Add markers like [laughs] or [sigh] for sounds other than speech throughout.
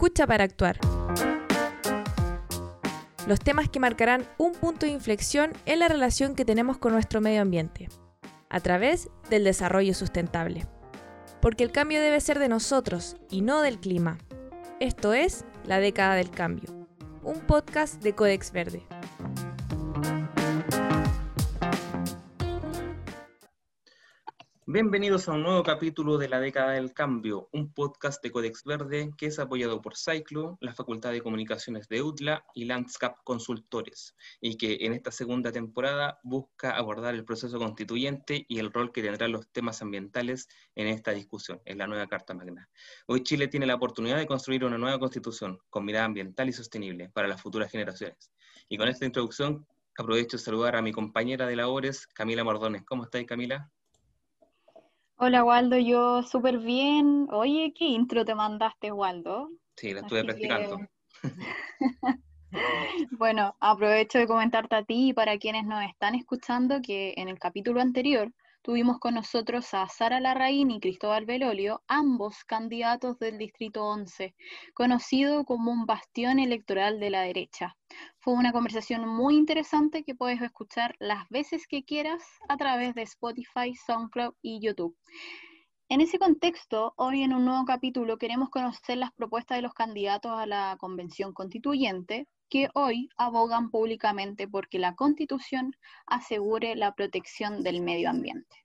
Escucha para actuar. Los temas que marcarán un punto de inflexión en la relación que tenemos con nuestro medio ambiente, a través del desarrollo sustentable. Porque el cambio debe ser de nosotros y no del clima. Esto es La década del cambio, un podcast de Codex Verde. Bienvenidos a un nuevo capítulo de La década del cambio, un podcast de Codex Verde que es apoyado por Cyclo, la Facultad de Comunicaciones de UTLA y Landscape Consultores, y que en esta segunda temporada busca abordar el proceso constituyente y el rol que tendrán los temas ambientales en esta discusión, en la nueva Carta Magna. Hoy Chile tiene la oportunidad de construir una nueva constitución con mirada ambiental y sostenible para las futuras generaciones. Y con esta introducción aprovecho de saludar a mi compañera de labores, Camila Mordones. ¿Cómo estáis, Camila? Hola Waldo, yo súper bien. Oye, ¿qué intro te mandaste, Waldo? Sí, la estuve practicando. [laughs] [laughs] bueno, aprovecho de comentarte a ti y para quienes nos están escuchando que en el capítulo anterior tuvimos con nosotros a Sara Larraín y Cristóbal Belolio, ambos candidatos del Distrito 11, conocido como un bastión electoral de la derecha. Fue una conversación muy interesante que puedes escuchar las veces que quieras a través de Spotify, SoundCloud y YouTube. En ese contexto, hoy en un nuevo capítulo queremos conocer las propuestas de los candidatos a la Convención Constituyente, que hoy abogan públicamente porque la Constitución asegure la protección del medio ambiente.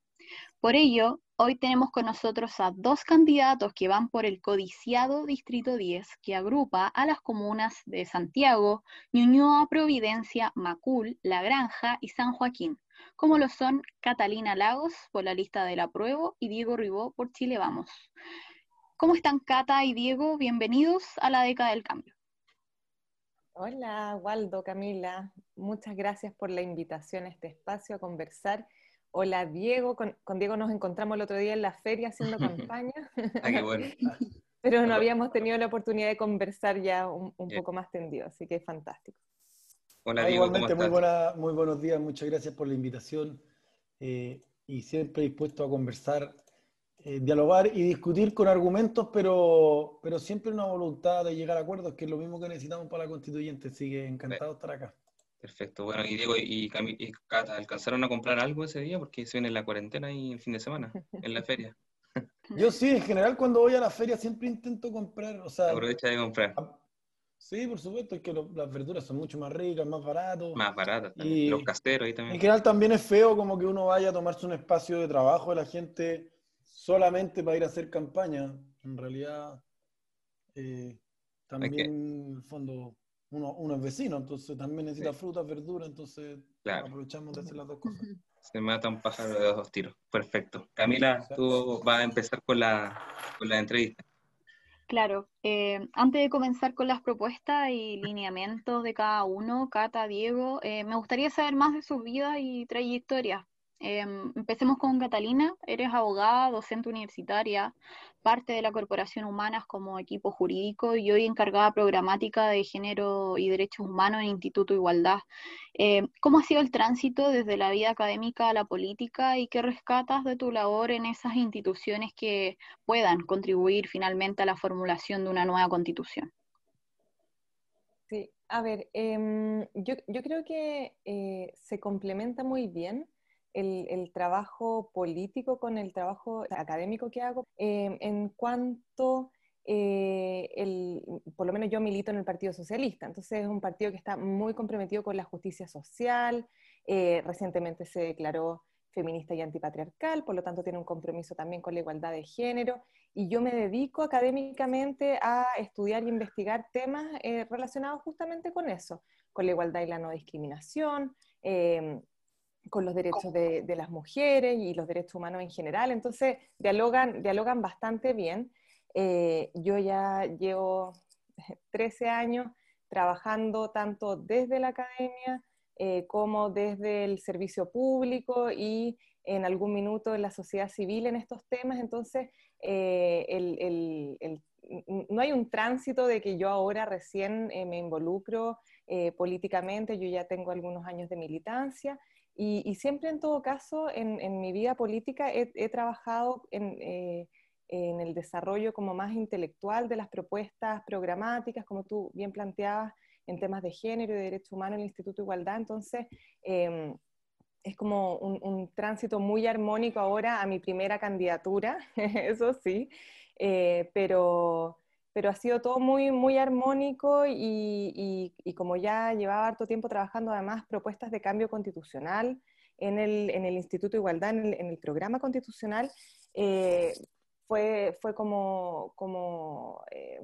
Por ello, hoy tenemos con nosotros a dos candidatos que van por el codiciado Distrito 10, que agrupa a las comunas de Santiago, Ñuñoa, Providencia, Macul, La Granja y San Joaquín, como lo son Catalina Lagos por la lista del apruebo y Diego Ribó por Chile Vamos. ¿Cómo están Cata y Diego? Bienvenidos a la década del cambio. Hola, Waldo, Camila. Muchas gracias por la invitación a este espacio a conversar. Hola, Diego. Con, Diego nos encontramos el otro día en la feria haciendo campaña. [laughs] ah, qué bueno. [laughs] Pero no habíamos tenido la oportunidad de conversar ya un, poco más tendido, así que es fantástico. Hola, Diego. Igualmente, muy, buena, muy buenos días. Muchas gracias por la invitación eh, y siempre dispuesto a conversar eh, dialogar y discutir con argumentos, pero, pero siempre una voluntad de llegar a acuerdos, que es lo mismo que necesitamos para la constituyente. Así que encantado de estar acá. Perfecto. Bueno, y Diego y, Cata, ¿alcanzaron a comprar algo ese día? Porque se viene la cuarentena y el fin de semana, en la feria. [laughs] Yo sí, en general cuando voy a la feria siempre intento comprar, o sea... Aprovecha de comprar. Sí, por supuesto, es que las verduras son mucho más ricas, más baratas. Más baratas, y los caseros ahí también. En general también es feo como que uno vaya a tomarse un espacio de trabajo de la gente solamente para ir a hacer campaña. En realidad, eh, también, en el fondo, uno, es vecino, entonces también necesita frutas, verduras, entonces aprovechamos de hacer las dos cosas. Se mata un pájaro de dos tiros. Perfecto. Camila, tú vas a empezar con la, con la entrevista. Claro, eh, antes de comenzar con las propuestas y lineamientos de cada uno, Cata, Diego, eh, me gustaría saber más de sus vidas y trayectorias. Em, empecemos con Catalina, eres abogada, docente universitaria, parte de la Corporación Humanas como equipo jurídico y hoy encargada programática de género y derechos humanos en Instituto Igualdad. Em, ¿Cómo ha sido el tránsito desde la vida académica a la política y qué rescatas de tu labor en esas instituciones que puedan contribuir finalmente a la formulación de una nueva constitución? Sí, a ver, em, yo, creo que eh, se complementa muy bien el, trabajo político con el trabajo académico que hago eh, en cuanto, eh, el, por lo menos yo milito en el Partido Socialista, entonces es un partido que está muy comprometido con la justicia social, eh, recientemente se declaró feminista y antipatriarcal, por lo tanto tiene un compromiso también con la igualdad de género, y yo me dedico académicamente a estudiar e investigar temas relacionados justamente con eso, con la igualdad y la no discriminación, con los derechos de, las mujeres y los derechos humanos en general. Entonces, dialogan, dialogan bastante bien. Eh, yo ya llevo [laughs] 13 años trabajando tanto desde la academia eh, como desde el servicio público y en algún minuto en la sociedad civil en estos temas. Entonces, eh, no hay un tránsito de que yo ahora recién me involucro políticamente, yo ya tengo algunos años de militancia y, siempre en todo caso, en, mi vida política he, trabajado en, eh, en el desarrollo como más intelectual de las propuestas programáticas, como tú bien planteabas, en temas de género y de derechos humanos en el Instituto de Igualdad. Entonces, em, es como un, tránsito muy armónico ahora a mi primera candidatura, [laughs] eso sí, eh, pero, pero ha sido todo muy, muy armónico y, como ya llevaba harto tiempo trabajando además propuestas de cambio constitucional en el, en el Instituto de Igualdad, en el, programa constitucional, eh, fue, fue como, como eh,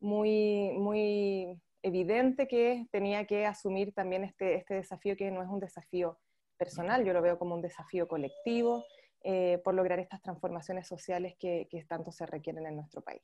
muy, muy evidente que tenía que asumir también este, este desafío que no es un desafío personal, yo lo veo como un desafío colectivo eh, por lograr estas transformaciones sociales que, que tanto se requieren en nuestro país.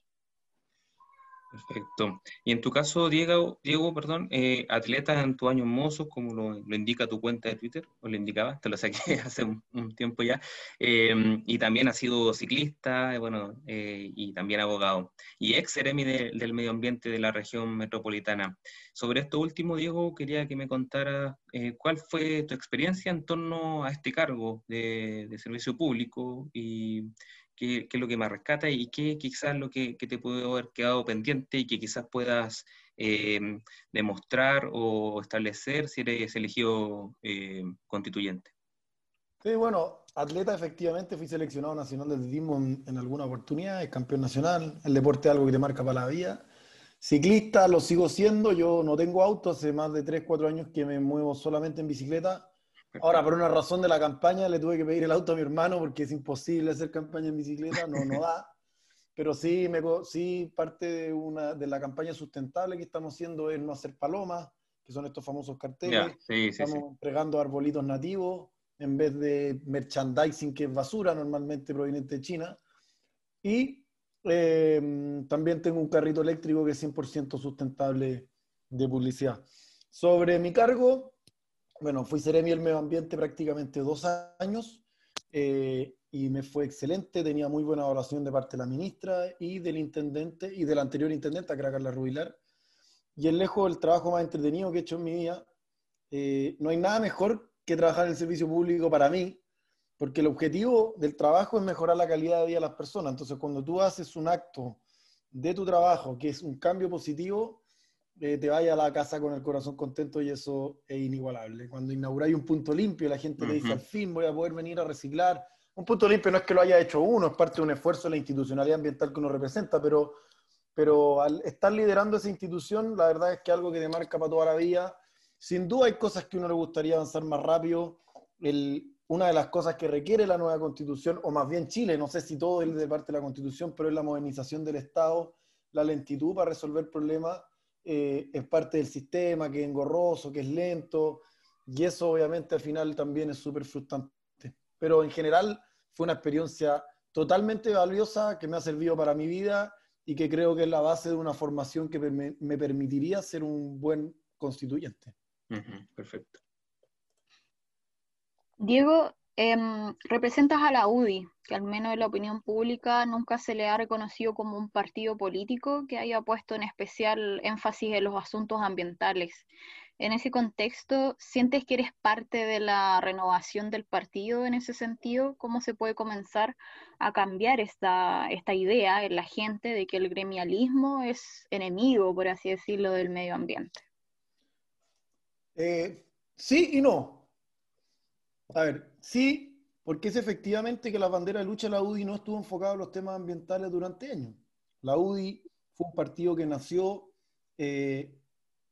Perfecto. Y en tu caso, Diego, Diego perdón, eh, atleta en tu año mozos, como lo, indica tu cuenta de Twitter, o lo indicaba, te lo saqué [laughs] hace un, tiempo ya, em, y también ha sido ciclista, eh, bueno, eh, y también abogado, y ex seremi del medio ambiente de la región metropolitana. Sobre esto último, Diego, quería que me contara cuál fue tu experiencia en torno a este cargo de servicio público y qué, es lo que más rescata y qué quizás lo que, te pudo haber quedado pendiente y que quizás puedas eh, demostrar o establecer si eres elegido eh, constituyente. Sí, bueno, atleta efectivamente fui seleccionado nacional de atletismo en, alguna oportunidad, es campeón nacional, el deporte es algo que te marca para la vida. Ciclista lo sigo siendo, yo no tengo auto, hace más de 3, 4 años que me muevo solamente en bicicleta Ahora, por una razón de la campaña, le tuve que pedir el auto a mi hermano porque es imposible hacer campaña en bicicleta, no, no da. Pero sí, me, sí parte de, una, de la campaña sustentable que estamos haciendo es no hacer palomas, que son estos famosos carteles. estamos entregando arbolitos nativos en vez de merchandising, que es basura, normalmente proveniente de China. Y eh, también tengo un carrito eléctrico que es 100% sustentable de publicidad. Sobre mi cargo, bueno, fui seremi del medio ambiente prácticamente dos años eh, y me fue excelente. Tenía muy buena evaluación de parte de la ministra y del intendente y del anterior intendente, que era Carla Rubilar. Y es lejos el trabajo más entretenido que he hecho en mi vida. Eh, no hay nada mejor que trabajar en el servicio público para mí, porque el objetivo del trabajo es mejorar la calidad de vida de las personas. Entonces, cuando tú haces un acto de tu trabajo que es un cambio positivo, eh, te vaya a la casa con el corazón contento y eso es inigualable. Cuando inauguráis un punto limpio, la gente te dice, al fin voy a poder venir a reciclar. Un punto limpio no es que lo haya hecho uno, es parte de un esfuerzo de la institucionalidad ambiental que uno representa, pero, pero al estar liderando esa institución, la verdad es que algo que te marca para toda la vida. Sin duda hay cosas que uno le gustaría avanzar más rápido. El, una de las cosas que requiere la nueva constitución, o más bien Chile, no sé si todo es de parte de la constitución, pero es la modernización del Estado, la lentitud para resolver problemas eh, es parte del sistema, que es engorroso, que es lento, y eso obviamente al final también es súper frustrante. Pero en general fue una experiencia totalmente valiosa que me ha servido para mi vida y que creo que es la base de una formación que me, permitiría ser un buen constituyente. perfecto. Diego, Em, representas a la UDI, que al menos en la opinión pública nunca se le ha reconocido como un partido político que haya puesto en especial énfasis en los asuntos ambientales. En ese contexto, ¿sientes que eres parte de la renovación del partido en ese sentido? ¿Cómo se puede comenzar a cambiar esta, esta idea en la gente de que el gremialismo es enemigo, por así decirlo, del medio ambiente? Eh, sí y no. A ver, sí, porque es efectivamente que la bandera de lucha de la UDI no estuvo enfocada en los temas ambientales durante años. La UDI fue un partido que nació eh,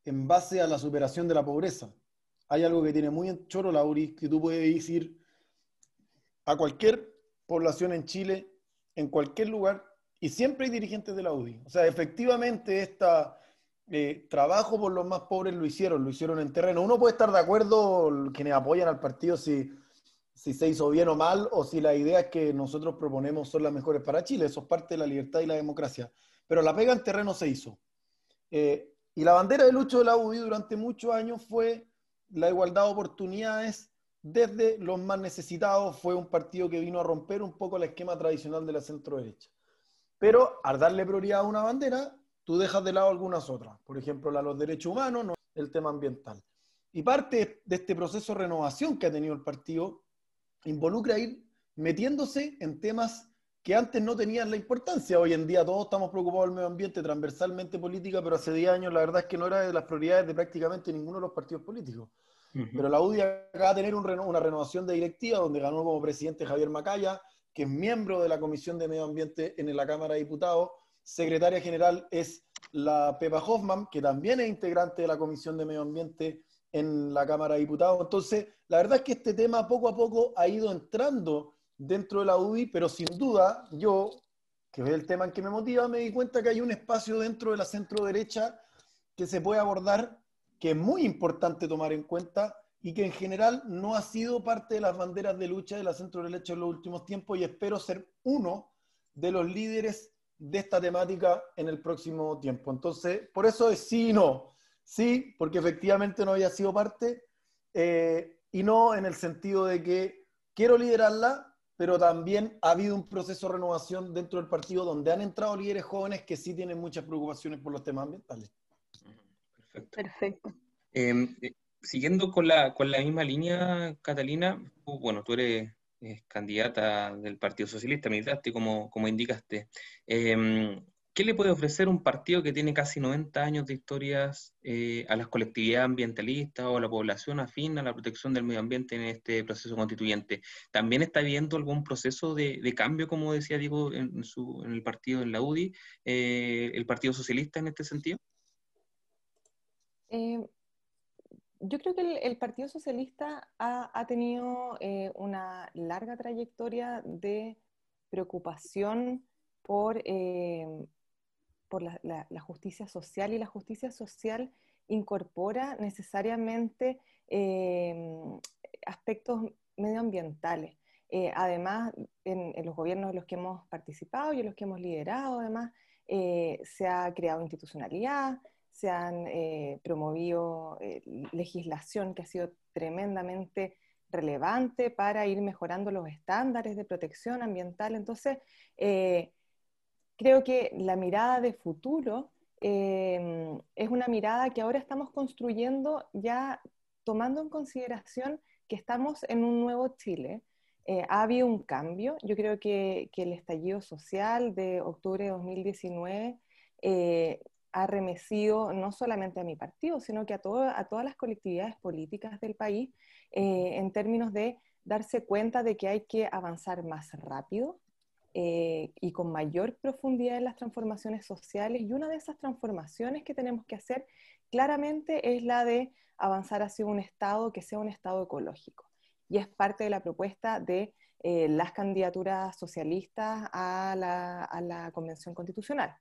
en base a la superación de la pobreza. Hay algo que tiene muy en choro la UDI, que tú puedes ir a cualquier población en Chile, en cualquier lugar, y siempre hay dirigentes de la UDI. O sea, efectivamente esta eh, trabajo por los más pobres lo hicieron, lo hicieron en terreno. Uno puede estar de acuerdo, quienes apoyan al partido, si, si se hizo bien o mal, o si la idea es que nosotros proponemos son las mejores para Chile. Eso es parte de la libertad y la democracia. Pero la pega en terreno se hizo. Eh, y la bandera de lucho de la UDI durante muchos años fue la igualdad de oportunidades desde los más necesitados. Fue un partido que vino a romper un poco el esquema tradicional de la centro derecha. Pero al darle prioridad a una bandera, tú dejas de lado algunas otras, por ejemplo, la los derechos humanos, no, el tema ambiental. Y parte de este proceso de renovación que ha tenido el partido involucra ir metiéndose en temas que antes no tenían la importancia. Hoy en día todos estamos preocupados del medio ambiente, transversalmente política, pero hace 10 años la verdad es que no era de las prioridades de prácticamente ninguno de los partidos políticos. Pero la UDI acaba de tener una renovación de directiva donde ganó como presidente Javier Macaya, que es miembro de la Comisión de Medio Ambiente en la Cámara de Diputados. Secretaria general es la Pepa Hoffman, que también es integrante de la Comisión de Medio Ambiente en la Cámara de Diputados. Entonces, la verdad es que este tema poco a poco ha ido entrando dentro de la UDI, pero sin duda yo, que es el tema en que me motiva, me di cuenta que hay un espacio dentro de la centro derecha que se puede abordar que es muy importante tomar en cuenta y que en general no ha sido parte de las banderas de lucha de la centro derecha en los últimos tiempos y espero ser uno de los líderes de esta temática en el próximo tiempo. Entonces, por eso es sí y no. Sí, porque efectivamente no había sido parte eh, y no en el sentido de que quiero liderarla, pero también ha habido un proceso de renovación dentro del partido donde han entrado líderes jóvenes que sí tienen muchas preocupaciones por los temas ambientales. Perfecto. Em, eh, siguiendo con la, con la misma línea, Catalina, bueno, tú eres candidata del Partido Socialista, militaste como, como indicaste. ¿Qué le puede ofrecer un partido que tiene casi 90 años de historias eh, a las colectividades ambientalistas o a la población afín a la protección del medio ambiente en este proceso constituyente? ¿También está viendo algún proceso de, cambio, como decía Diego, en, su, en el partido, en la UDI, eh, el Partido Socialista en este sentido? Eh, yo creo que el, Partido Socialista ha, tenido eh, una larga trayectoria de preocupación por, por la, justicia social y la justicia social incorpora necesariamente aspectos medioambientales. además, en, los gobiernos en los que hemos participado y en los que hemos liderado, además, se ha creado institucionalidad, se han eh, promovido eh, legislación que ha sido tremendamente relevante para ir mejorando los estándares de protección ambiental. Entonces, eh, creo que la mirada de futuro es una mirada que ahora estamos construyendo ya tomando en consideración que estamos en un nuevo Chile. ha habido un cambio. Yo creo que, que, el estallido social de octubre de 2019 ha remecido no solamente a mi partido, sino que a, a todas las colectividades políticas del país eh, en términos de darse cuenta de que hay que avanzar más rápido eh, y con mayor profundidad en las transformaciones sociales. Y una de esas transformaciones que tenemos que hacer claramente es la de avanzar hacia un Estado que sea un Estado ecológico. Y es parte de la propuesta de eh, las candidaturas socialistas a la, a la Convención Constitucional.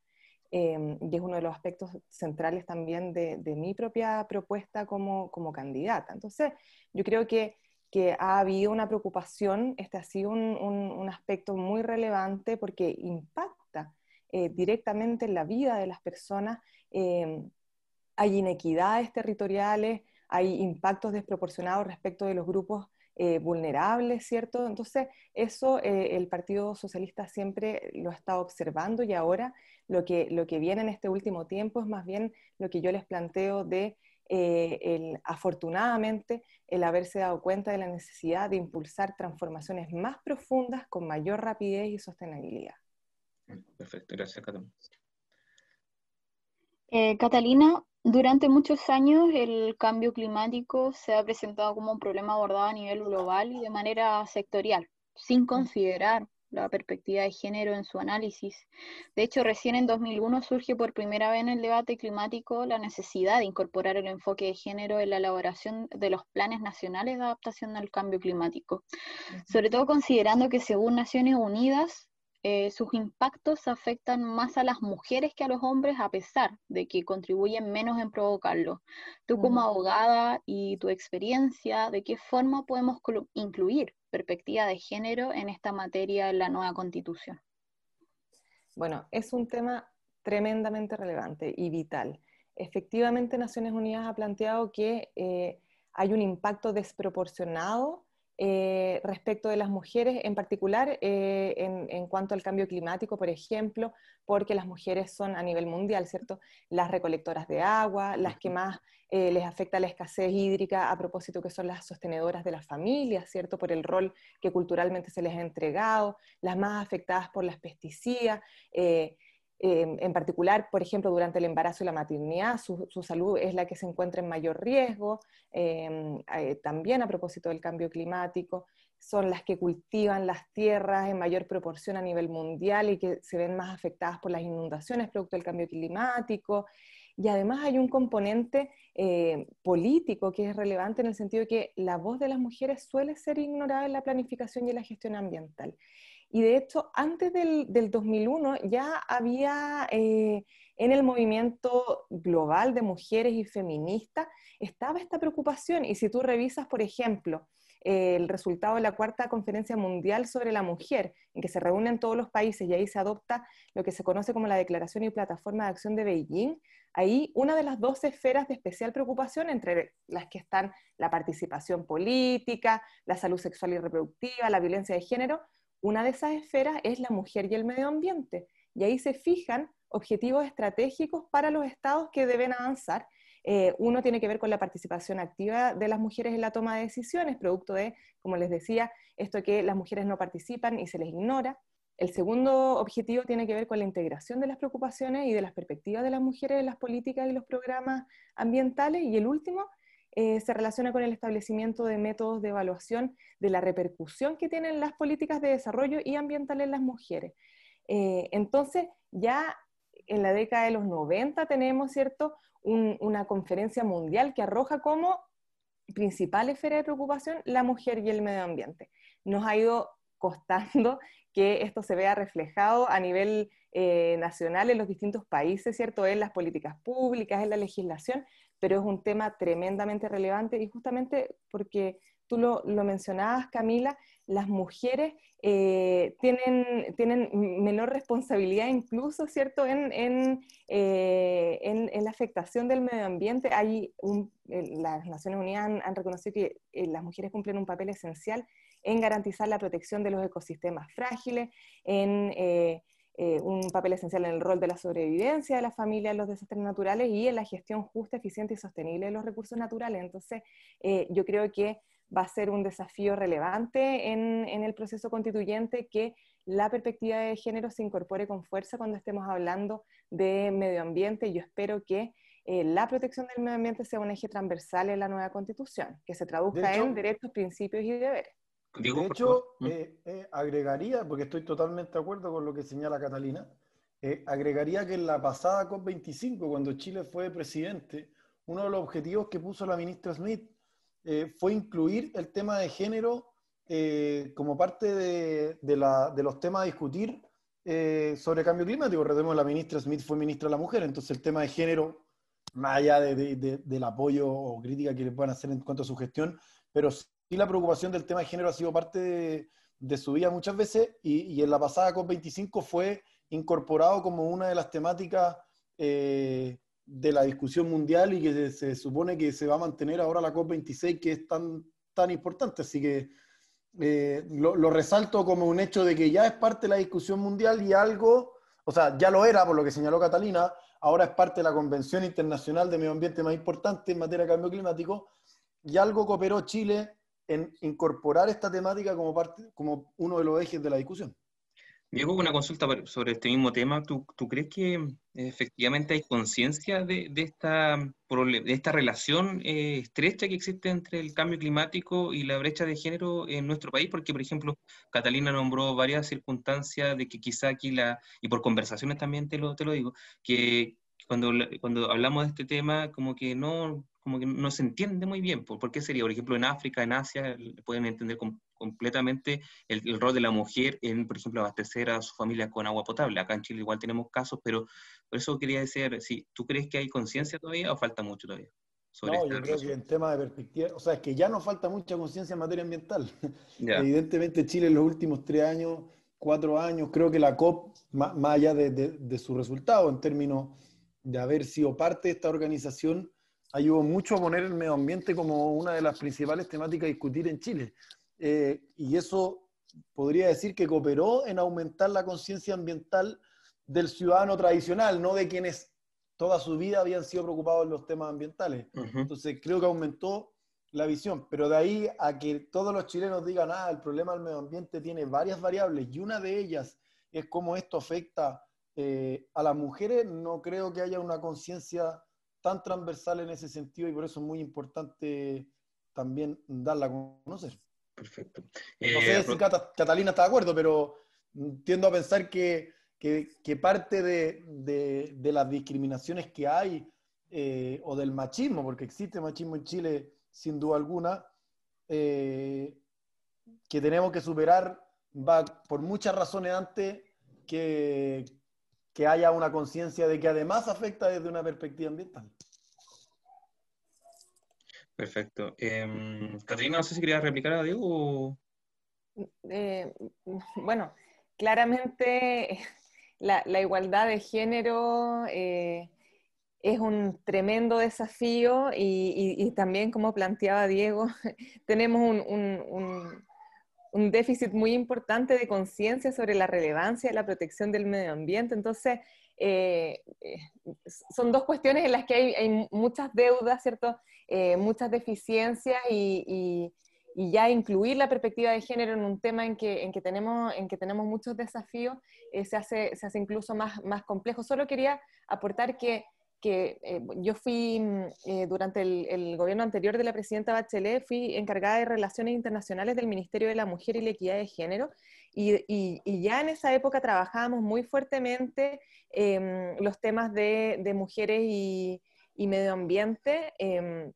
Em, y es uno de los aspectos centrales también de, mi propia propuesta como, como, candidata. Entonces, yo creo que, que, ha habido una preocupación, este ha sido un, un, aspecto muy relevante porque impacta eh, directamente en la vida de las personas. Em, hay inequidades territoriales, hay impactos desproporcionados respecto de los grupos eh, vulnerables, ¿cierto? Entonces, eso eh, el Partido Socialista siempre lo ha estado observando y ahora lo que, lo que viene en este último tiempo es más bien lo que yo les planteo de, eh, el, afortunadamente, el haberse dado cuenta de la necesidad de impulsar transformaciones más profundas con mayor rapidez y sostenibilidad. Perfecto, gracias, Catalina. Catalina, durante muchos años el cambio climático se ha presentado como un problema abordado a nivel global y de manera sectorial, sin considerar la perspectiva de género en su análisis. De hecho, recién en 2001 surge por primera vez en el debate climático la necesidad de incorporar el enfoque de género en la elaboración de los planes nacionales de adaptación al cambio climático, sobre todo considerando que según Naciones Unidas, eh, sus impactos afectan más a las mujeres que a los hombres, a pesar de que contribuyen menos en provocarlo. Tú como abogada y tu experiencia, ¿de qué forma podemos incluir perspectiva de género en esta materia en la nueva constitución? Bueno, es un tema tremendamente relevante y vital. Efectivamente, Naciones Unidas ha planteado que eh, hay un impacto desproporcionado eh, respecto de las mujeres, en particular eh, en, cuanto al cambio climático, por ejemplo, porque las mujeres son a nivel mundial, ¿cierto? Las recolectoras de agua, las que más eh, les afecta la escasez hídrica, a propósito que son las sostenedoras de las familias, ¿cierto? Por el rol que culturalmente se les ha entregado, las más afectadas por las pesticidas. En particular, por ejemplo, durante el embarazo y la maternidad, su, su salud es la que se encuentra en mayor riesgo. Em, eh, también a propósito del cambio climático, son las que cultivan las tierras en mayor proporción a nivel mundial y que se ven más afectadas por las inundaciones producto del cambio climático. Y además hay un componente eh, político que es relevante en el sentido de que la voz de las mujeres suele ser ignorada en la planificación y en la gestión ambiental. Y de hecho, antes del, 2001 ya había eh, en el movimiento global de mujeres y feministas, estaba esta preocupación. Y si tú revisas, por ejemplo, el resultado de la cuarta conferencia mundial sobre la mujer, en que se reúnen todos los países y ahí se adopta lo que se conoce como la Declaración y Plataforma de Acción de Beijing, ahí una de las dos esferas de especial preocupación, entre las que están la participación política, la salud sexual y reproductiva, la violencia de género, una de esas esferas es la mujer y el medio ambiente. Y ahí se fijan objetivos estratégicos para los estados que deben avanzar eh, uno tiene que ver con la participación activa de las mujeres en la toma de decisiones, producto de, como les decía, esto que las mujeres no participan y se les ignora. El segundo objetivo tiene que ver con la integración de las preocupaciones y de las perspectivas de las mujeres en las políticas y los programas ambientales. Y el último eh, se relaciona con el establecimiento de métodos de evaluación de la repercusión que tienen las políticas de desarrollo y ambiental en las mujeres. Eh, entonces, ya en la década de los 90 tenemos, ¿cierto?, una conferencia mundial que arroja como principal esfera de preocupación la mujer y el medio ambiente. Nos ha ido costando [laughs] que esto se vea reflejado a nivel eh, nacional en los distintos países, ¿cierto? En las políticas públicas, en la legislación, pero es un tema tremendamente relevante y justamente porque tú lo, mencionabas, Camila, las mujeres eh, tienen, tienen menor responsabilidad incluso, ¿cierto?, en, en, eh, en, la afectación del medio ambiente. Hay las Naciones Unidas han, reconocido que eh, las mujeres cumplen un papel esencial en garantizar la protección de los ecosistemas frágiles, en un papel esencial en el rol de la sobrevivencia de la familia en los desastres naturales y en la gestión justa, eficiente y sostenible de los recursos naturales. Entonces, yo creo que va a ser un desafío relevante en, el proceso constituyente que la perspectiva de género se incorpore con fuerza cuando estemos hablando de medio ambiente. Yo espero que eh, la protección del medio ambiente sea un eje transversal en la nueva constitución, que se traduzca en derechos, principios y deberes. De hecho, eh, eh, agregaría, porque estoy totalmente de acuerdo con lo que señala Catalina, agregaría que en la pasada COP25, cuando Chile fue presidente, uno de los objetivos que puso la ministra Smith eh, fue incluir el tema de género eh, como parte de, los temas a discutir eh, sobre cambio climático. Recordemos, la ministra Smith fue ministra de la mujer, entonces el tema de género, más allá del apoyo o crítica que le puedan hacer en cuanto a su gestión, pero sí la preocupación del tema de género ha sido parte de, su vida muchas veces y, en la pasada COP25 fue incorporado como una de las temáticas de la discusión mundial y que se, supone que se va a mantener ahora la COP26, que es tan, tan importante. Así que eh, lo, resalto como un hecho de que ya es parte de la discusión mundial y algo, o sea, ya lo era por lo que señaló Catalina, ahora es parte de la Convención Internacional de Medio Ambiente más importante en materia de cambio climático, y algo cooperó Chile incorporar esta temática como, parte, como uno de los ejes de la discusión. Diego, una consulta sobre este mismo tema. ¿Tú, crees que eh, efectivamente hay conciencia de, esta, de esta relación eh, estrecha que existe entre el cambio climático y la brecha de género en nuestro país? Porque, por ejemplo, Catalina nombró varias circunstancias de que quizá aquí la, y por conversaciones también te lo, te lo digo, que cuando, cuando hablamos de este tema, como que no, como que no se entiende muy bien. ¿Por, qué sería? Por ejemplo, en África, en Asia, pueden entender con, completamente el, rol de la mujer en, por ejemplo, abastecer a su familia con agua potable. Acá en Chile igual tenemos casos, pero por eso quería decir, si ¿tú crees que hay conciencia todavía o falta mucho todavía? no, yo creo que en tema de perspectiva, o sea, es que ya nos falta mucha conciencia en materia ambiental. [laughs] Evidentemente Chile en los últimos tres años, cuatro años, creo que la COP, más, allá de, de, su resultado en términos de haber sido parte de esta organización, ayudó mucho a poner el medio ambiente como una de las principales temáticas a discutir en Chile. eh, y eso podría decir que cooperó en aumentar la conciencia ambiental del ciudadano tradicional, no de quienes toda su vida habían sido preocupados en los temas ambientales. Entonces creo que aumentó la visión, pero de ahí a que todos los chilenos digan, ah, el problema del medio ambiente tiene varias variables y una de ellas es cómo esto afecta eh, a las mujeres, no creo que haya una conciencia tan transversal en ese sentido y por eso es muy importante también darla a conocer. Perfecto. no sé eh, si Catalina está de acuerdo, pero tiendo a pensar que, que, parte de, de, las discriminaciones que hay eh, o del machismo, porque existe machismo en Chile sin duda alguna, que tenemos que superar va por muchas razones antes que, que haya una conciencia de que además afecta desde una perspectiva ambiental. Perfecto. Eh, Caterina, no sé si querías replicar a Diego. Eh, bueno, claramente [laughs] la, igualdad de género eh, es un tremendo desafío y, también, como planteaba Diego, [laughs] tenemos un un déficit muy importante de conciencia sobre la relevancia de la protección del medio ambiente. Entonces, eh, eh, son dos cuestiones en las que hay, muchas deudas, ¿cierto? Eh, muchas deficiencias y, ya incluir la perspectiva de género en un tema en que, en que, tenemos, en que tenemos muchos desafíos se, hace, se hace incluso más, más complejo. Solo quería aportar que que eh, yo fui, mm, eh, durante el, gobierno anterior de la presidenta Bachelet, fui encargada de Relaciones Internacionales del Ministerio de la Mujer y la Equidad de Género, y, ya en esa época trabajábamos muy fuertemente em, los temas de, mujeres y, medio ambiente, em,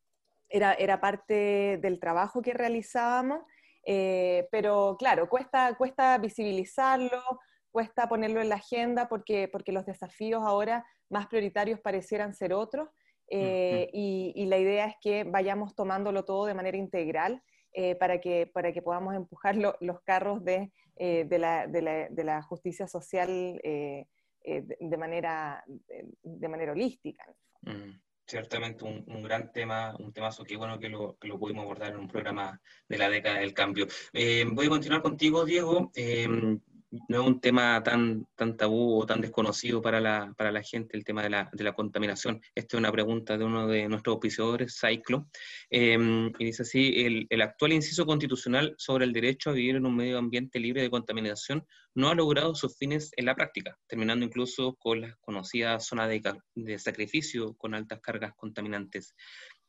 era, era, parte del trabajo que realizábamos, eh, pero claro, cuesta, cuesta visibilizarlo, cuesta ponerlo en la agenda porque, porque los desafíos ahora más prioritarios parecieran ser otros. Eh, y, la idea es que vayamos tomándolo todo de manera integral eh, para, que, para que podamos empujar los carros de, eh, de, la, de, la, de, la, justicia social de, manera, de, manera holística. Ciertamente un, un, gran tema, un temazo que bueno que lo, que lo pudimos abordar en un programa de la década del cambio. voy a continuar contigo, Diego no es un tema tan, tan tabú o tan desconocido para la, para la gente, el tema de la, de la contaminación. Esta es una pregunta de uno de nuestros auspiciadores, Cyclo, em, y dice así, el, el, actual inciso constitucional sobre el derecho a vivir en un medio ambiente libre de contaminación no ha logrado sus fines en la práctica, terminando incluso con las conocidas zonas de, de sacrificio con altas cargas contaminantes.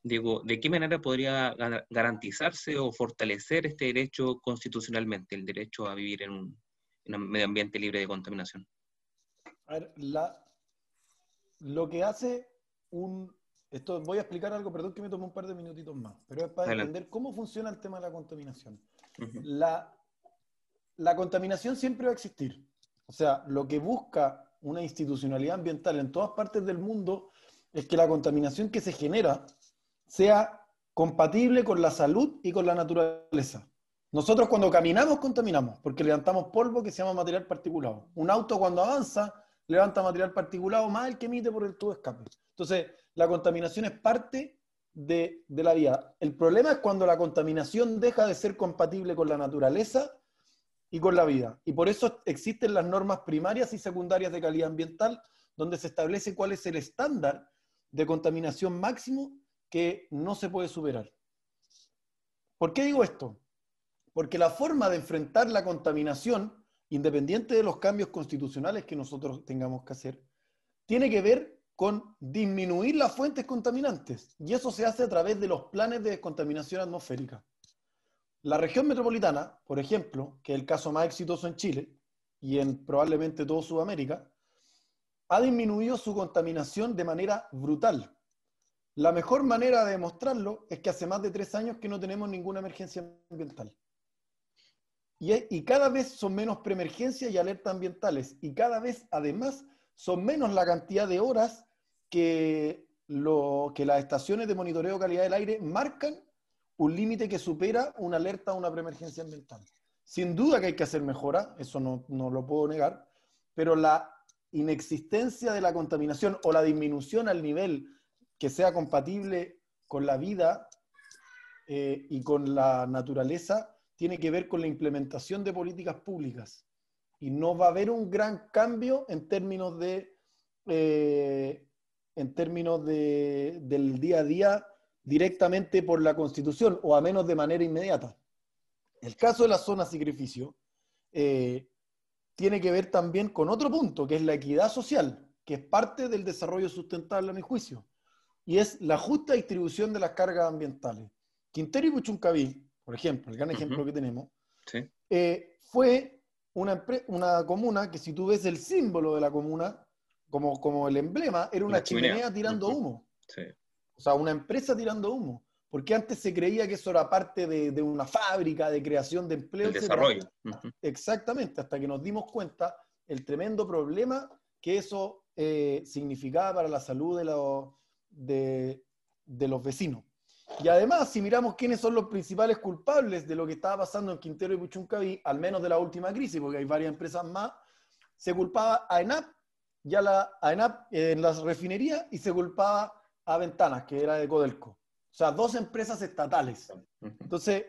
Digo, ¿de qué manera podría garantizarse o fortalecer este derecho constitucionalmente, el derecho a vivir en un un medio ambiente libre de contaminación? A ver, la, lo que hace un... Esto, voy a explicar algo, perdón que me tomé un par de minutitos más, pero es para entender cómo funciona el tema de la contaminación. la, la contaminación siempre va a existir. O sea, lo que busca una institucionalidad ambiental en todas partes del mundo es que la contaminación que se genera sea compatible con la salud y con la naturaleza. Nosotros cuando caminamos contaminamos, porque levantamos polvo que se llama material particulado. Un auto cuando avanza levanta material particulado más el que emite por el tubo de escape. Entonces, la contaminación es parte de, la vida. El problema es cuando la contaminación deja de ser compatible con la naturaleza y con la vida. Y por eso existen las normas primarias y secundarias de calidad ambiental, donde se establece cuál es el estándar de contaminación máximo que no se puede superar. ¿Por qué digo esto? Porque la forma de enfrentar la contaminación, independiente de los cambios constitucionales que nosotros tengamos que hacer, tiene que ver con disminuir las fuentes contaminantes. Y eso se hace a través de los planes de descontaminación atmosférica. La región metropolitana, por ejemplo, que es el caso más exitoso en Chile y en probablemente toda Sudamérica, ha disminuido su contaminación de manera brutal. La mejor manera de demostrarlo es que hace más de tres años que no tenemos ninguna emergencia ambiental. Y, cada vez son menos preemergencias y alertas ambientales. Y cada vez, además, son menos la cantidad de horas que, lo, que las estaciones de monitoreo de calidad del aire marcan un límite que supera una alerta o una preemergencia ambiental. Sin duda que hay que hacer mejora, eso no, no lo puedo negar, pero la inexistencia de la contaminación o la disminución al nivel que sea compatible con la vida eh, y con la naturaleza tiene que ver con la implementación de políticas públicas y no va a haber un gran cambio en términos de eh, en términos de, del día a día directamente por la Constitución o a menos de manera inmediata. El caso de la zona sacrificio eh, tiene que ver también con otro punto, que es la equidad social, que es parte del desarrollo sustentable a mi juicio, y es la justa distribución de las cargas ambientales. Quintero y Puchuncaví, por ejemplo, el gran ejemplo que tenemos, eh, fue una, una, comuna que si tú ves el símbolo de la comuna, como, como el emblema, era una chimenea. tirando humo. O sea, una empresa tirando humo. Porque antes se creía que eso era parte de, una fábrica de creación de empleo. El desarrollo. Exactamente, hasta que nos dimos cuenta el tremendo problema que eso eh, significaba para la salud de, de, los vecinos. Y además, si miramos quiénes son los principales culpables de lo que estaba pasando en Quintero y Puchuncaví, al menos de la última crisis, porque hay varias empresas más, se culpaba a ENAP, ya la, a ENAP en las refinerías y se culpaba a Ventanas, que era de Codelco. O sea, dos empresas estatales. Entonces,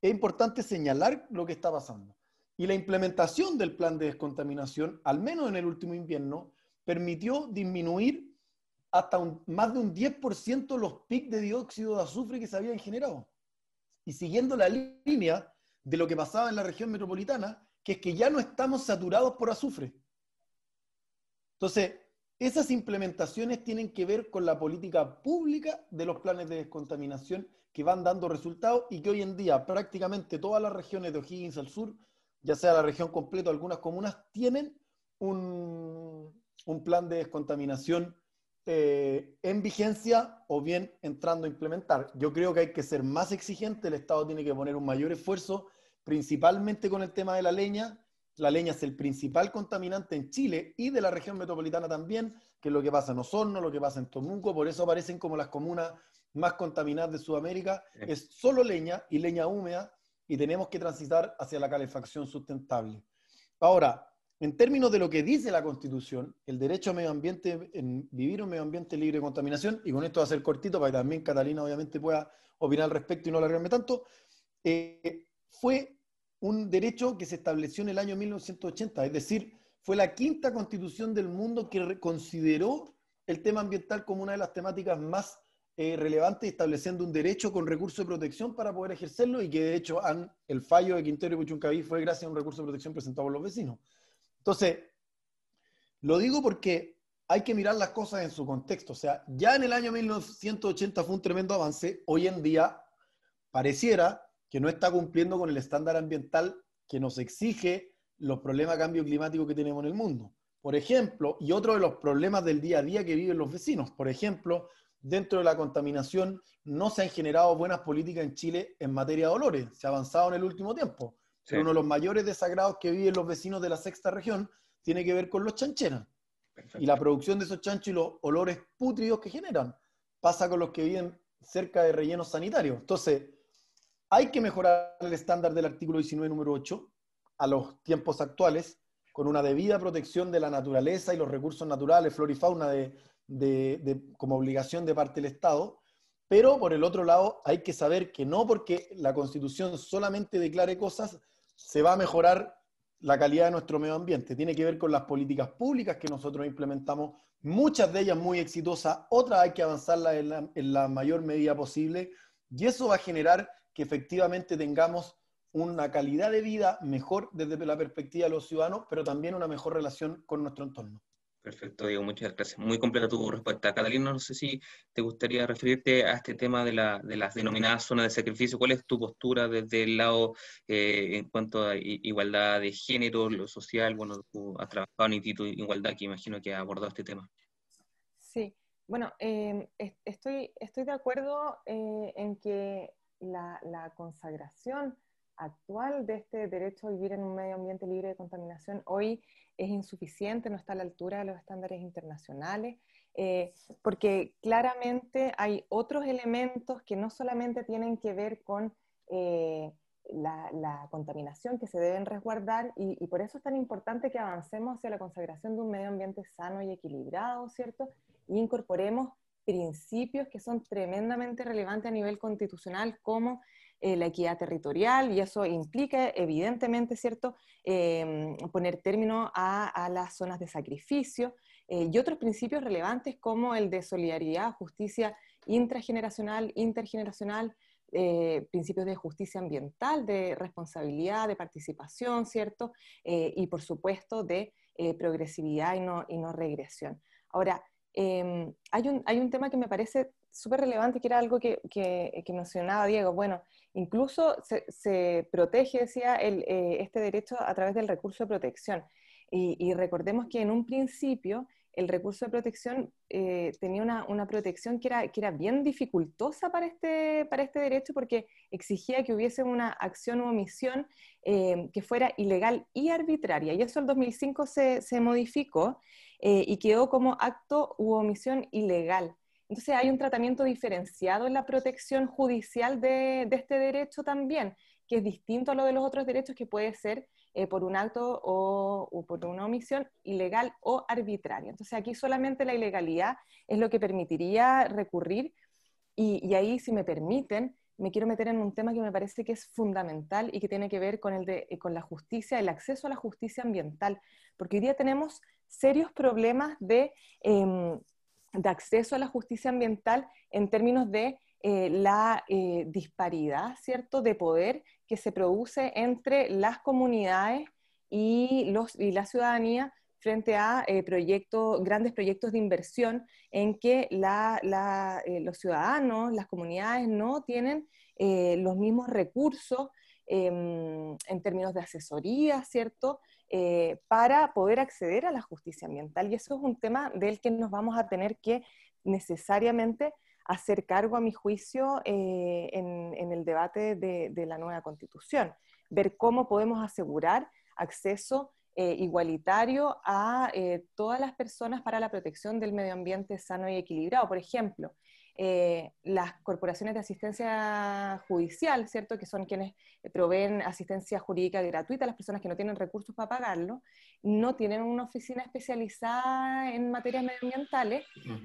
es importante señalar lo que está pasando. Y la implementación del plan de descontaminación, al menos en el último invierno, permitió disminuir hasta más de un 10% los pics de dióxido de azufre que se habían generado. Y siguiendo la línea de lo que pasaba en la región metropolitana, que es que ya no estamos saturados por azufre. Entonces, esas implementaciones tienen que ver con la política pública de los planes de descontaminación que van dando resultados y que hoy en día prácticamente todas las regiones de O'Higgins al sur, ya sea la región completa o algunas comunas, tienen un, plan de descontaminación eh, en vigencia o bien entrando a implementar. Yo creo que hay que ser más exigente, el Estado tiene que poner un mayor esfuerzo, principalmente con el tema de la leña, la leña es el principal contaminante en Chile y de la región metropolitana también, que es lo que pasa en Osorno, lo que pasa en Tomuco, por eso aparecen como las comunas más contaminadas de Sudamérica. Es solo leña y leña húmeda y tenemos que transitar hacia la calefacción sustentable. Ahora, en términos de lo que dice la Constitución, el derecho a medio ambiente, en vivir un medio ambiente libre de contaminación, y con esto va a ser cortito para que también Catalina obviamente pueda opinar al respecto y no alargarme tanto, eh, fue un derecho que se estableció en el año 1980, es decir, fue la quinta constitución del mundo que consideró el tema ambiental como una de las temáticas más eh, relevantes, estableciendo un derecho con recurso de protección para poder ejercerlo y que de hecho el fallo de Quintero y Puchuncaví fue gracias a un recurso de protección presentado por los vecinos. Entonces, lo digo porque hay que mirar las cosas en su contexto. O sea, ya en el año 1980 fue un tremendo avance, hoy en día pareciera que no está cumpliendo con el estándar ambiental que nos exige los problemas de cambio climático que tenemos en el mundo. Por ejemplo, y otro de los problemas del día a día que viven los vecinos, por ejemplo, dentro de la contaminación no se han generado buenas políticas en Chile en materia de olores, se ha avanzado en el último tiempo, pero uno de los mayores desagrados que viven los vecinos de la sexta región tiene que ver con los chancheras y la producción de esos chanchos y los olores pútridos que generan. Pasa con los que viven cerca de rellenos sanitarios. Entonces, hay que mejorar el estándar del artículo 19, número 8, a los tiempos actuales, con una debida protección de la naturaleza y los recursos naturales, flora y fauna, de, como obligación de parte del Estado. Pero por el otro lado, hay que saber que no porque la Constitución solamente declare cosas, se va a mejorar la calidad de nuestro medio ambiente. Tiene que ver con las políticas públicas que nosotros implementamos, muchas de ellas muy exitosas, otras hay que avanzarlas en la, en la mayor medida posible, y eso va a generar que efectivamente tengamos una calidad de vida mejor desde la perspectiva de los ciudadanos, pero también una mejor relación con nuestro entorno. Perfecto, Diego, muchas gracias. Muy completa tu respuesta. Catalina, no sé si te gustaría referirte a este tema de, la, de las denominadas zonas de sacrificio. ¿Cuál es tu postura desde el lado eh, en cuanto a igualdad de género, lo social? Bueno, tú has trabajado en Instituto Igualdad, que imagino que ha abordado este tema. Sí, bueno, eh, estoy, estoy de acuerdo eh, en que la, consagración actual de este derecho a vivir en un medio ambiente libre de contaminación hoy es insuficiente, no está a la altura de los estándares internacionales, eh, porque claramente hay otros elementos que no solamente tienen que ver con eh, la, contaminación que se deben resguardar y, y, por eso es tan importante que avancemos hacia la consagración de un medio ambiente sano y equilibrado, ¿cierto? Y incorporemos principios que son tremendamente relevantes a nivel constitucional, como eh, la equidad territorial y eso implica evidentemente, ¿cierto?, em, poner término a, las zonas de sacrificio eh, y otros principios relevantes como el de solidaridad, justicia intrageneracional, intergeneracional, eh, principios de justicia ambiental, de responsabilidad, de participación, ¿cierto? y por supuesto de progresividad y no, y no regresión. Ahora, em, hay, un, hay un tema que me parece súper relevante, que era algo que, que, mencionaba Diego. Bueno, incluso se, protege, decía, el, eh, este derecho a través del recurso de protección. Y, recordemos que en un principio el recurso de protección eh, tenía una, una, protección que era, que era bien dificultosa para este, para este derecho porque exigía que hubiese una acción u omisión eh, que fuera ilegal y arbitraria. Y eso en 2005 se, se modificó y quedó como acto u omisión ilegal. Entonces hay un tratamiento diferenciado en la protección judicial de, este derecho también, que es distinto a lo de los otros derechos que puede ser eh, por un acto o, por una omisión ilegal o arbitraria. Entonces aquí solamente la ilegalidad es lo que permitiría recurrir y, ahí, si me permiten, me quiero meter en un tema que me parece que es fundamental y que tiene que ver con, el de, eh, con la justicia, el acceso a la justicia ambiental, porque hoy día tenemos serios problemas de... Em, de acceso a la justicia ambiental en términos de eh, la eh, disparidad, ¿cierto?, de poder que se produce entre las comunidades y, los, y la ciudadanía frente a eh, proyectos, grandes proyectos de inversión en que los ciudadanos, las comunidades no tienen los mismos recursos em, en términos de asesoría, ¿cierto? Eh, para poder acceder a la justicia ambiental. Y eso es un tema del que nos vamos a tener que necesariamente hacer cargo, a mi juicio, eh, en, el debate de, la nueva constitución. Ver cómo podemos asegurar acceso eh, igualitario a todas las personas para la protección del medio ambiente sano y equilibrado. Por ejemplo, eh, las corporaciones de asistencia judicial, ¿cierto? Que son quienes proveen asistencia jurídica gratuita a las personas que no tienen recursos para pagarlo, no tienen una oficina especializada en materias medioambientales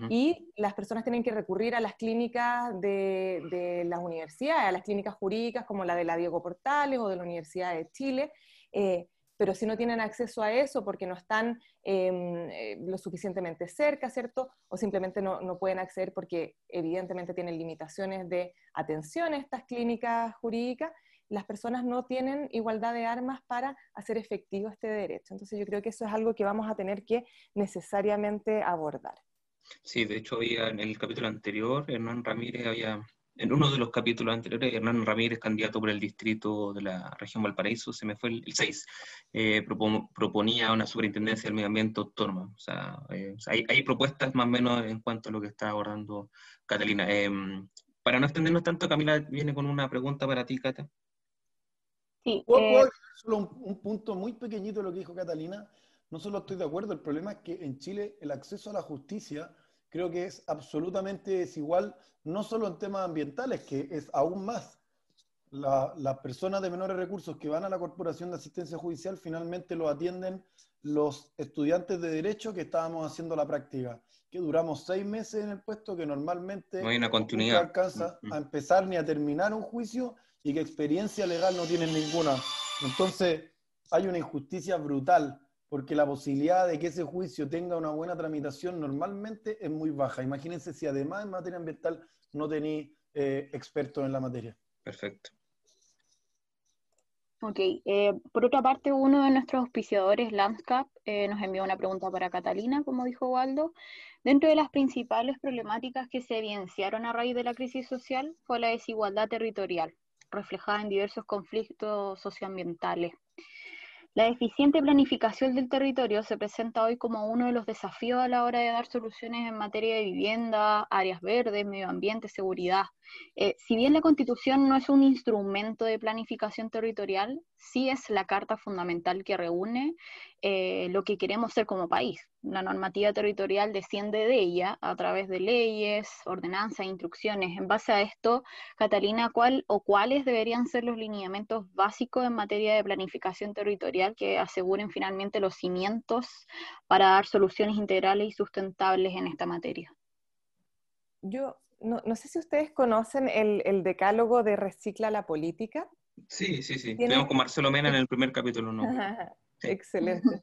y las personas tienen que recurrir a las clínicas de, de, las universidades, a las clínicas jurídicas como la de la Diego Portales o de la Universidad de Chile. Eh, pero si no tienen acceso a eso porque no están em, eh, lo suficientemente cerca, ¿cierto? O simplemente no, pueden acceder porque evidentemente tienen limitaciones de atención a estas clínicas jurídicas, las personas no tienen igualdad de armas para hacer efectivo este derecho. Entonces yo creo que eso es algo que vamos a tener que necesariamente abordar. Sí, de hecho, había en el capítulo anterior, Hernán Ramírez había en uno de los capítulos anteriores, Hernán Ramírez, candidato por el distrito de la región Valparaíso, se me fue el, 6, eh, proponía una superintendencia del medio ambiente autónoma. O sea, eh, hay, propuestas más o menos en cuanto a lo que está abordando Catalina. Em, para no extendernos tanto, Camila viene con una pregunta para ti, Cata. Sí. Eh, solo un, un, punto muy pequeñito de lo que dijo Catalina. No solo estoy de acuerdo, el problema es que en Chile el acceso a la justicia creo que es absolutamente desigual, no solo en temas ambientales, que es aún más. las personas de menores recursos que van a la Corporación de Asistencia Judicial finalmente lo atienden los estudiantes de Derecho que estábamos haciendo la práctica, que duramos seis meses en el puesto, que normalmente no hay una continuidad. alcanza a empezar ni a terminar un juicio y que experiencia legal no tienen ninguna. Entonces, hay una injusticia brutal porque la posibilidad de que ese juicio tenga una buena tramitación normalmente es muy baja. Imagínense si además en materia ambiental no tenéis eh, expertos en la materia. Perfecto. Ok, eh, por otra parte, uno de nuestros auspiciadores, Landscape, eh, nos envió una pregunta para Catalina, como dijo Waldo. Dentro de las principales problemáticas que se evidenciaron a raíz de la crisis social fue la desigualdad territorial, reflejada en diversos conflictos socioambientales. La deficiente planificación del territorio se presenta hoy como uno de los desafíos a la hora de dar soluciones en materia de vivienda, áreas verdes, medio ambiente, seguridad. Eh, si bien la Constitución no es un instrumento de planificación territorial, sí es la carta fundamental que reúne eh, lo que queremos ser como país. La normativa territorial desciende de ella a través de leyes, ordenanzas, instrucciones. En base a esto, Catalina, ¿cuál o cuáles deberían ser los lineamientos básicos en materia de planificación territorial que aseguren finalmente los cimientos para dar soluciones integrales y sustentables en esta materia? yo no, sé si ustedes conocen el, decálogo de Recicla la Política. Sí, sí, sí. Estuvimos con Marcelo Mena en el primer capítulo, ¿no? Excelente.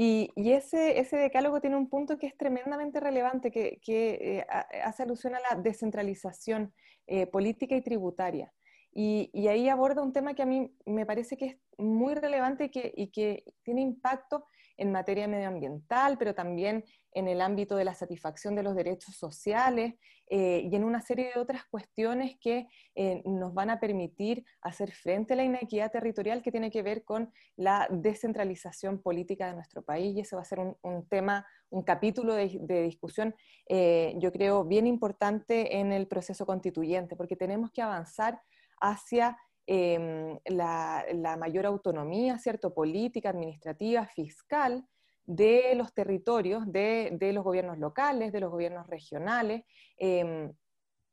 Y, ese, ese, decálogo tiene un punto que es tremendamente relevante, que, que eh, hace alusión a la descentralización eh, política y tributaria. Y, y, ahí aborda un tema que a mí me parece que es muy relevante y que, y que tiene impacto en materia medioambiental, pero también en el ámbito de la satisfacción de los derechos sociales eh, y en una serie de otras cuestiones que eh, nos van a permitir hacer frente a la inequidad territorial que tiene que ver con la descentralización política de nuestro país. Y ese va a ser un, tema, un capítulo de, discusión, eh, yo creo, bien importante en el proceso constituyente, porque tenemos que avanzar hacia Em, la, mayor autonomía, ¿cierto? Política, administrativa, fiscal de los territorios, de, los gobiernos locales, de los gobiernos regionales. Em,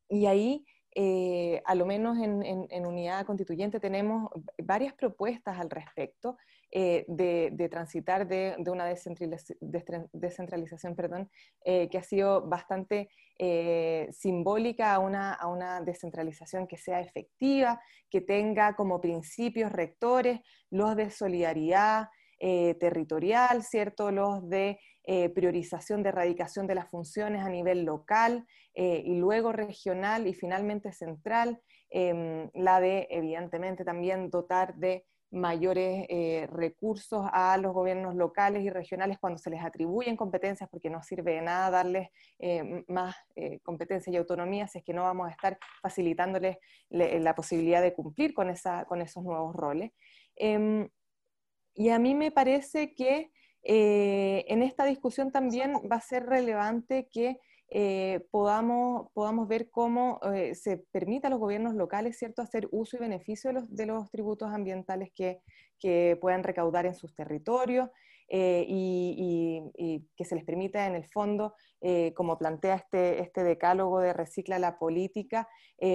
y ahí, eh, a lo menos en, unidad constituyente, tenemos varias propuestas al respecto eh, de, transitar de, una descentralización, perdón, eh, que ha sido bastante eh, simbólica a una, descentralización que sea efectiva, que tenga como principios rectores los de solidaridad territorial, ¿cierto? los de priorización de erradicación de las funciones a nivel local y luego regional y finalmente central, em, la de evidentemente también dotar de mayores eh, recursos a los gobiernos locales y regionales cuando se les atribuyen competencias, porque no sirve de nada darles eh, más eh, competencias y autonomía si es que no vamos a estar facilitándoles la posibilidad de cumplir con, esa, con esos nuevos roles. Em, y a mí me parece que en esta discusión también va a ser relevante que eh, podamos, podamos ver cómo eh, se permite a los gobiernos locales ¿cierto? hacer uso y beneficio de los, de los tributos ambientales que, que, puedan recaudar en sus territorios eh, y, que se les permita en el fondo, como plantea este, este decálogo de Recicla la Política,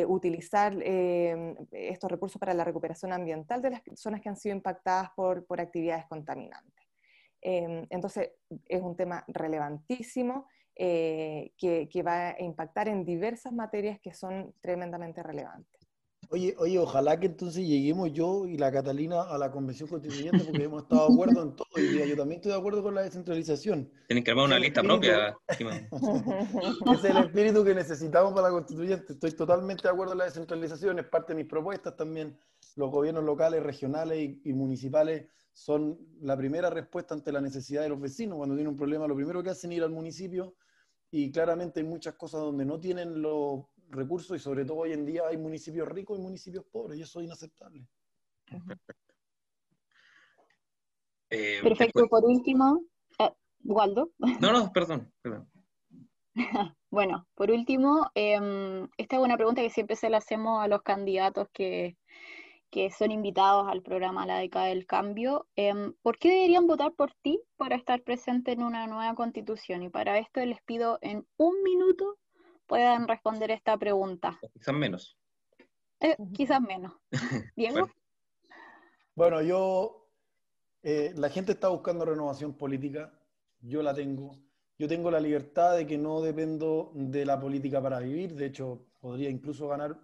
utilizar estos recursos para la recuperación ambiental de las zonas que han sido impactadas por, por actividades contaminantes. entonces, es un tema relevantísimo. Eh, que, va a impactar en diversas materias que son tremendamente relevantes. Oye, oye, ojalá que entonces lleguemos yo y la Catalina a la Convención Constituyente porque hemos estado de acuerdo en todo. Y yo también estoy de acuerdo con la descentralización. Tienen que armar una lista propia. [laughs] es el espíritu que necesitamos para la Constituyente. Estoy totalmente de acuerdo en la descentralización, es parte de mis propuestas también. Los gobiernos locales, regionales y municipales son la primera respuesta ante la necesidad de los vecinos. Cuando tienen un problema, lo primero que hacen es ir al municipio y claramente hay muchas cosas donde no tienen los recursos y sobre todo hoy en día hay municipios ricos y municipios pobres y eso es inaceptable. Perfecto. Eh, Perfecto. Por último, eh, Waldo. No, no, perdón. [laughs] bueno, por último, em, esta es una pregunta que siempre se la hacemos a los candidatos que, que son invitados al programa La década del cambio, em, ¿por qué deberían votar por ti para estar presente en una nueva constitución? Y para esto les pido en un minuto puedan responder esta pregunta. quizás menos. Eh, quizás menos. [laughs] Diego. bueno. yo, eh, la gente está buscando renovación política, yo la tengo. Yo tengo la libertad de que no dependo de la política para vivir, de hecho podría incluso ganar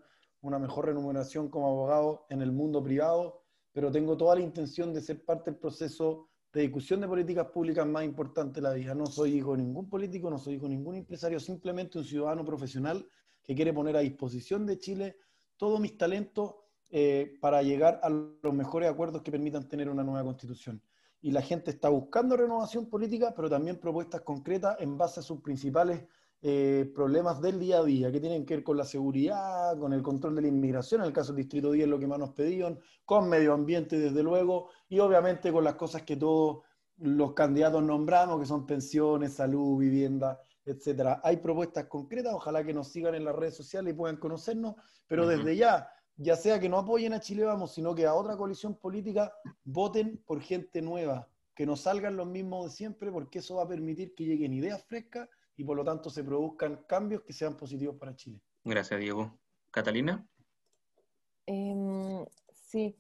una mejor remuneración como abogado en el mundo privado, pero tengo toda la intención de ser parte del proceso de discusión de políticas públicas más importante de la vida. No soy hijo de ningún político, no soy hijo de ningún empresario, simplemente un ciudadano profesional que quiere poner a disposición de Chile todos mis talentos eh, para llegar a los mejores acuerdos que permitan tener una nueva constitución. Y la gente está buscando renovación política, pero también propuestas concretas en base a sus principales eh, problemas del día a día que tienen que ver con la seguridad, con el control de la inmigración, en el caso del Distrito 10 lo que más nos pedían, con medio ambiente desde luego, y obviamente con las cosas que todos los candidatos nombramos, que son pensiones, salud, vivienda, etcétera. Hay propuestas concretas, ojalá que nos sigan en las redes sociales y puedan conocernos, pero desde ya, ya sea que no apoyen a Chile Vamos, sino que a otra coalición política, voten por gente nueva, que no salgan los mismos de siempre, porque eso va a permitir que lleguen ideas frescas y por lo tanto se produzcan cambios que sean positivos para Chile. Gracias, Diego. Catalina. Em, sí,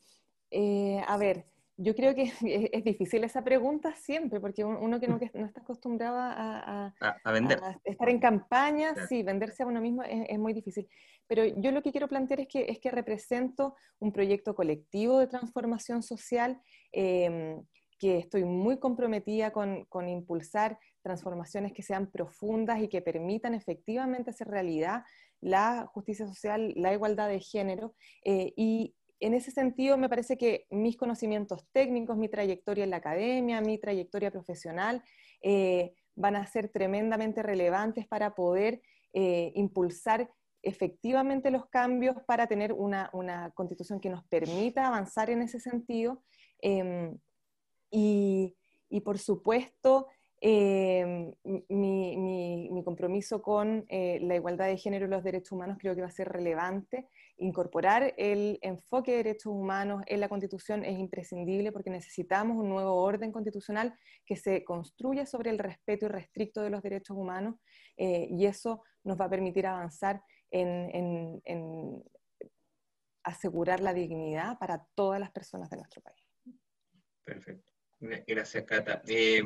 eh, a ver, Yo creo que [laughs] es, difícil esa pregunta siempre, porque uno que no, está acostumbrado a, a, vender. estar en campaña, sí, venderse a uno mismo es, muy difícil. Pero yo lo que quiero plantear es que, es que represento un proyecto colectivo de transformación social, em, que estoy muy comprometida con, con, impulsar transformaciones que sean profundas y que permitan efectivamente hacer realidad la justicia social, la igualdad de género. Eh, y en ese sentido, me parece que mis conocimientos técnicos, mi trayectoria en la academia, mi trayectoria profesional, eh, van a ser tremendamente relevantes para poder eh, impulsar efectivamente los cambios para tener una, constitución que nos permita avanzar en ese sentido. Em, y, por supuesto, em, mi, compromiso con eh, la igualdad de género y los derechos humanos creo que va a ser relevante incorporar el enfoque de derechos humanos en la Constitución es imprescindible porque necesitamos un nuevo orden constitucional que se construya sobre el respeto irrestricto de los derechos humanos eh, y eso nos va a permitir avanzar en, asegurar la dignidad para todas las personas de nuestro país. Perfecto. Gracias, Cata. Eh,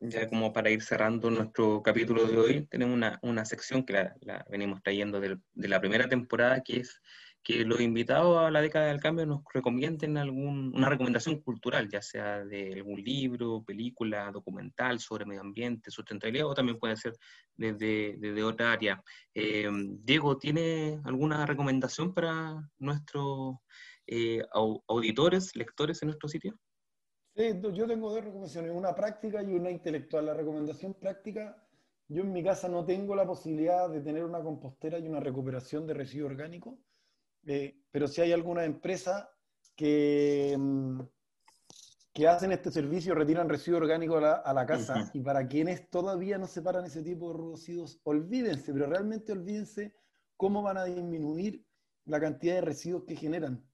ya como para ir cerrando nuestro capítulo de hoy, tenemos una, una sección que la, venimos trayendo de, de, la primera temporada, que es que los invitados a la década del cambio nos recomienden algún, una recomendación cultural, ya sea de algún libro, película, documental sobre medio ambiente, sustentabilidad, o también puede ser desde, desde otra área. Eh, Diego, ¿tiene alguna recomendación para nuestros eh, auditores, lectores en nuestro sitio? Yo tengo dos recomendaciones, una práctica y una intelectual. La recomendación práctica, yo en mi casa no tengo la posibilidad de tener una compostera y una recuperación de residuos orgánicos, eh, pero si hay alguna empresa que, mm, que hacen este servicio, retiran residuos orgánicos a la, casa, y para quienes todavía no separan ese tipo de residuos, olvídense, pero realmente olvídense cómo van a disminuir la cantidad de residuos que generan.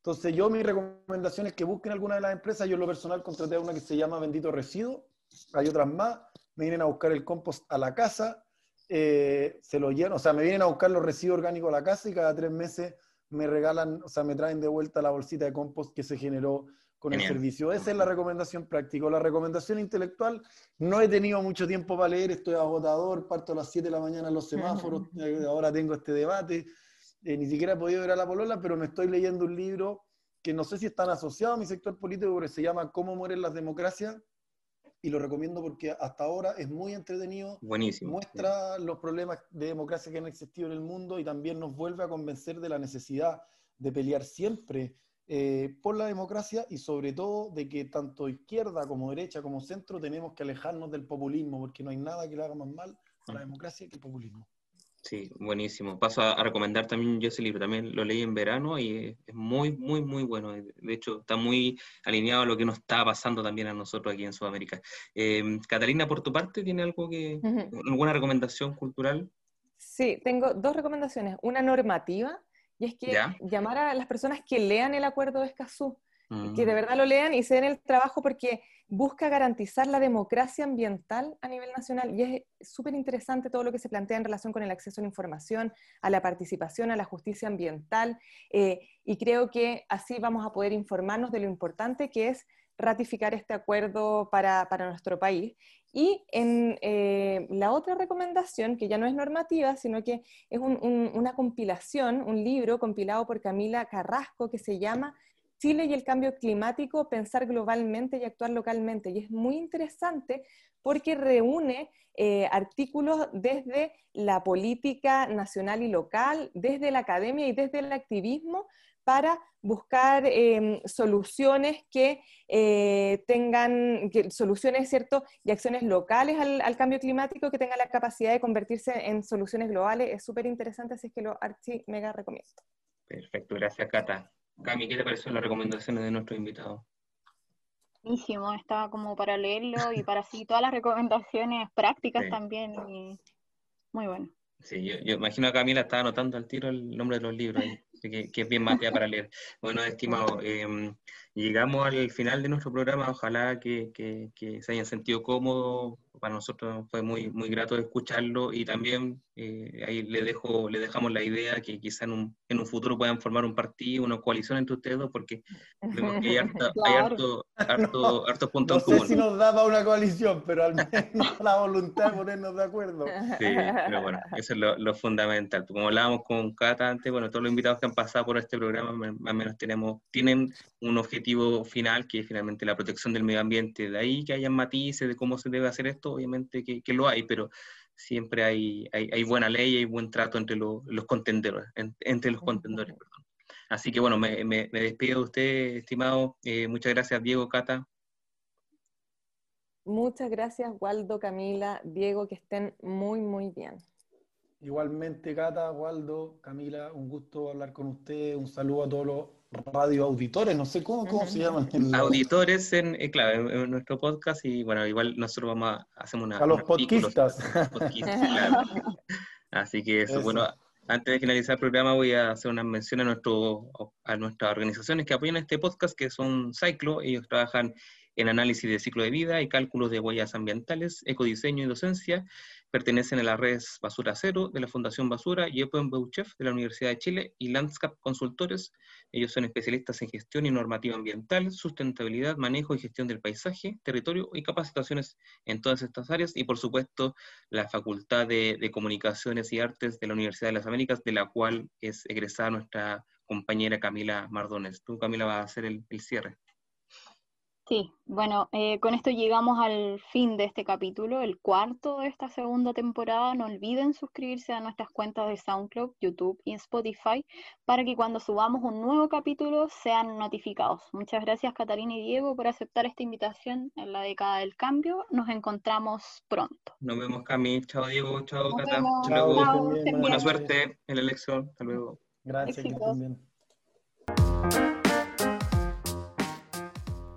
Entonces yo mi recomendación es que busquen alguna de las empresas. Yo en lo personal contraté a una que se llama Bendito Residuo. Hay otras más. Me vienen a buscar el compost a la casa. Eh, se lo llevan, o sea, me vienen a buscar los residuos orgánicos a la casa y cada tres meses me regalan, o sea, me traen de vuelta la bolsita de compost que se generó con el servicio. Esa es la recomendación práctica. La recomendación intelectual, no he tenido mucho tiempo para leer, estoy agotador, parto a las 7 de la mañana en los semáforos, eh, ahora tengo este debate. Eh, ni siquiera he podido ver a la polola, pero me estoy leyendo un libro que no sé si están asociado a mi sector político, pero se llama Cómo mueren las democracias, y lo recomiendo porque hasta ahora es muy entretenido. Buenísimo. Muestra los problemas de democracia que han existido en el mundo y también nos vuelve a convencer de la necesidad de pelear siempre eh, por la democracia y sobre todo de que tanto izquierda como derecha como centro tenemos que alejarnos del populismo porque no hay nada que le haga más mal a la democracia que el populismo. Sí, buenísimo. Paso a, recomendar también yo ese libro. También lo leí en verano y es muy, muy, muy bueno. De hecho, está muy alineado a lo que nos está pasando también a nosotros aquí en Sudamérica. Eh, Catalina, por tu parte, ¿tiene algo que, alguna recomendación cultural? Sí, tengo dos recomendaciones. Una normativa, y es que llamar a las personas que lean el acuerdo de Escazú que de mm. verdad lo lean y se den el trabajo porque busca garantizar la democracia ambiental a nivel nacional y es súper interesante todo lo que se plantea en relación con el acceso a la información, a la participación, a la justicia ambiental eh, y creo que así vamos a poder informarnos de lo importante que es ratificar este acuerdo para, para nuestro país. Y en eh, la otra recomendación, que ya no es normativa, sino que es una compilación, un libro compilado por Camila Carrasco que se llama Chile y el cambio climático, pensar globalmente y actuar localmente. Y es muy interesante porque reúne eh, artículos desde la política nacional y local, desde la academia y desde el activismo para buscar em, soluciones que eh, tengan, soluciones, ¿cierto? Y acciones locales al, cambio climático que tengan la capacidad de convertirse en soluciones globales. Es súper interesante, así es que lo archi mega recomiendo. Perfecto, gracias Cata. Cami, ¿qué te pareció las recomendaciones de nuestro invitado? Buenísimo, estaba como para leerlo y para así todas las recomendaciones prácticas también. muy bueno. Sí, yo, imagino a Camila estaba anotando al tiro el nombre de los libros, que, es bien materia para leer. Bueno, estimado, llegamos al final de nuestro programa, ojalá que, se hayan sentido cómodos para nosotros fue muy, muy grato escucharlo y también eh, ahí le, dejo, le dejamos la idea que quizá en un, en un futuro puedan formar un partido, una coalición entre ustedes dos, porque vemos que hay, [laughs] harto, harto, hartos [laughs] puntos no sé si nos daba una coalición, pero al menos [laughs] la voluntad de ponernos de acuerdo. Sí, pero bueno, eso es lo, lo, fundamental. Como hablábamos con Cata antes, bueno, todos los invitados que han pasado por este programa, más o menos tenemos, tienen un objetivo final, que es finalmente la protección del medio ambiente. De ahí que hayan matices de cómo se debe hacer esto, obviamente que, que lo hay, pero siempre hay, hay, buena ley y hay buen trato entre los, los contendores, entre los contendores. Así que bueno, me, me, despido de usted, estimado. Eh, muchas gracias, Diego, Cata. Muchas gracias, Waldo, Camila, Diego, que estén muy, muy bien. Igualmente, Cata, Waldo, Camila, un gusto hablar con usted. Un saludo a todos los radio auditores, no sé cómo, cómo se llaman. Auditores en, eh, claro, en, nuestro podcast y bueno, igual nosotros vamos a hacer una... A los podquistas. [laughs] Así que eso, bueno, antes de finalizar el programa voy a hacer una mención a, nuestro, a nuestras organizaciones que apoyan este podcast, que son Cyclo, ellos trabajan en análisis de ciclo de vida y cálculos de huellas ambientales, ecodiseño y docencia, pertenecen a las redes Basura Cero de la Fundación Basura y Open Bouchef de la Universidad de Chile y Landscape Consultores. Ellos son especialistas en gestión y normativa ambiental, sustentabilidad, manejo y gestión del paisaje, territorio y capacitaciones en todas estas áreas. Y por supuesto, la Facultad de, Comunicaciones y Artes de la Universidad de las Américas, de la cual es egresada nuestra compañera Camila Mardones. Tú, Camila, vas a hacer el cierre. Sí, bueno, eh, con esto llegamos al fin de este capítulo, el cuarto de esta segunda temporada. No olviden suscribirse a nuestras cuentas de SoundCloud, YouTube y Spotify para que cuando subamos un nuevo capítulo sean notificados. Muchas gracias Catalina y Diego por aceptar esta invitación en la década del cambio. Nos encontramos pronto. Nos vemos Cami, chao Diego, chao Cata. Buena suerte en la elección. Hasta luego. Gracias, también.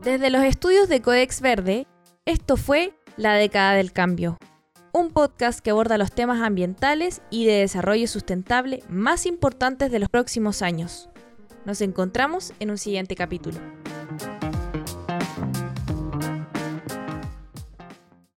Desde los estudios de Codex Verde, esto fue La década del cambio, un podcast que aborda los temas ambientales y de desarrollo sustentable más importantes de los próximos años. Nos encontramos en un siguiente capítulo.